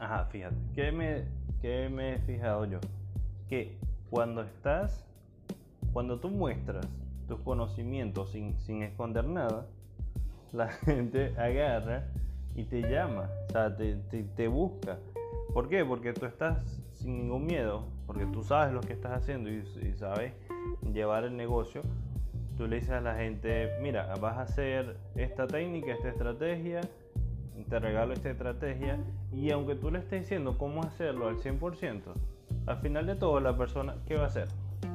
Ajá, fíjate. ¿Qué me, qué me he fijado yo? Que cuando estás, cuando tú muestras tus conocimientos sin, sin esconder nada, la gente agarra y te llama, o sea, te, te, busca. ¿Por qué? Porque tú estás sin ningún miedo, porque tú sabes lo que estás haciendo y, y sabes llevar el negocio. Tú le dices a la gente, mira, vas a hacer esta técnica, esta estrategia, te regalo esta estrategia y aunque tú le estés diciendo cómo hacerlo al 100%, al final de todo la persona, ¿qué va a hacer?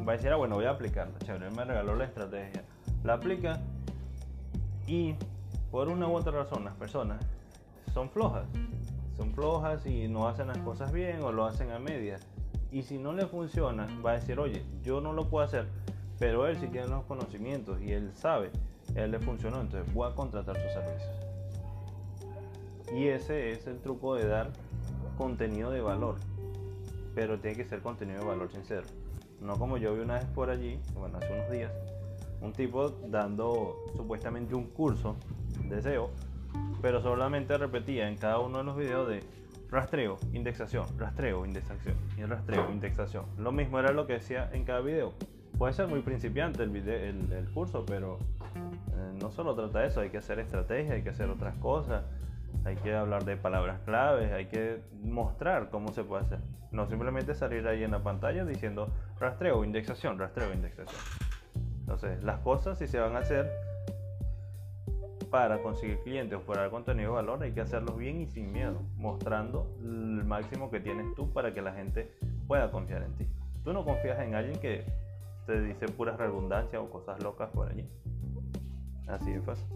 Va a decir, ah, bueno, voy a aplicarla, chévere, me regaló la estrategia. La aplica y por una u otra razón las personas son flojas, son flojas y no hacen las cosas bien o lo hacen a medias. Y si no le funciona, va a decir, oye, yo no lo puedo hacer, pero él sí tiene los conocimientos y él sabe, él le funcionó, entonces voy a contratar sus servicios. Y ese es el truco de dar contenido de valor. Pero tiene que ser contenido de valor sincero. No como yo vi una vez por allí, bueno, hace unos días, un tipo dando supuestamente un curso de SEO, pero solamente repetía en cada uno de los videos de rastreo, indexación, rastreo, indexación y rastreo, indexación. Lo mismo era lo que decía en cada video. Puede ser muy principiante el, video, el, el curso, pero eh, no solo trata de eso, hay que hacer estrategia, hay que hacer otras cosas hay que hablar de palabras claves, hay que mostrar cómo se puede hacer. No simplemente salir ahí en la pantalla diciendo rastreo, indexación, rastreo, indexación. Entonces, las cosas si se van a hacer para conseguir clientes o para dar contenido de valor, hay que hacerlos bien y sin miedo, mostrando el máximo que tienes tú para que la gente pueda confiar en ti. Tú no confías en alguien que te dice puras redundancias o cosas locas por allí. Así de fácil.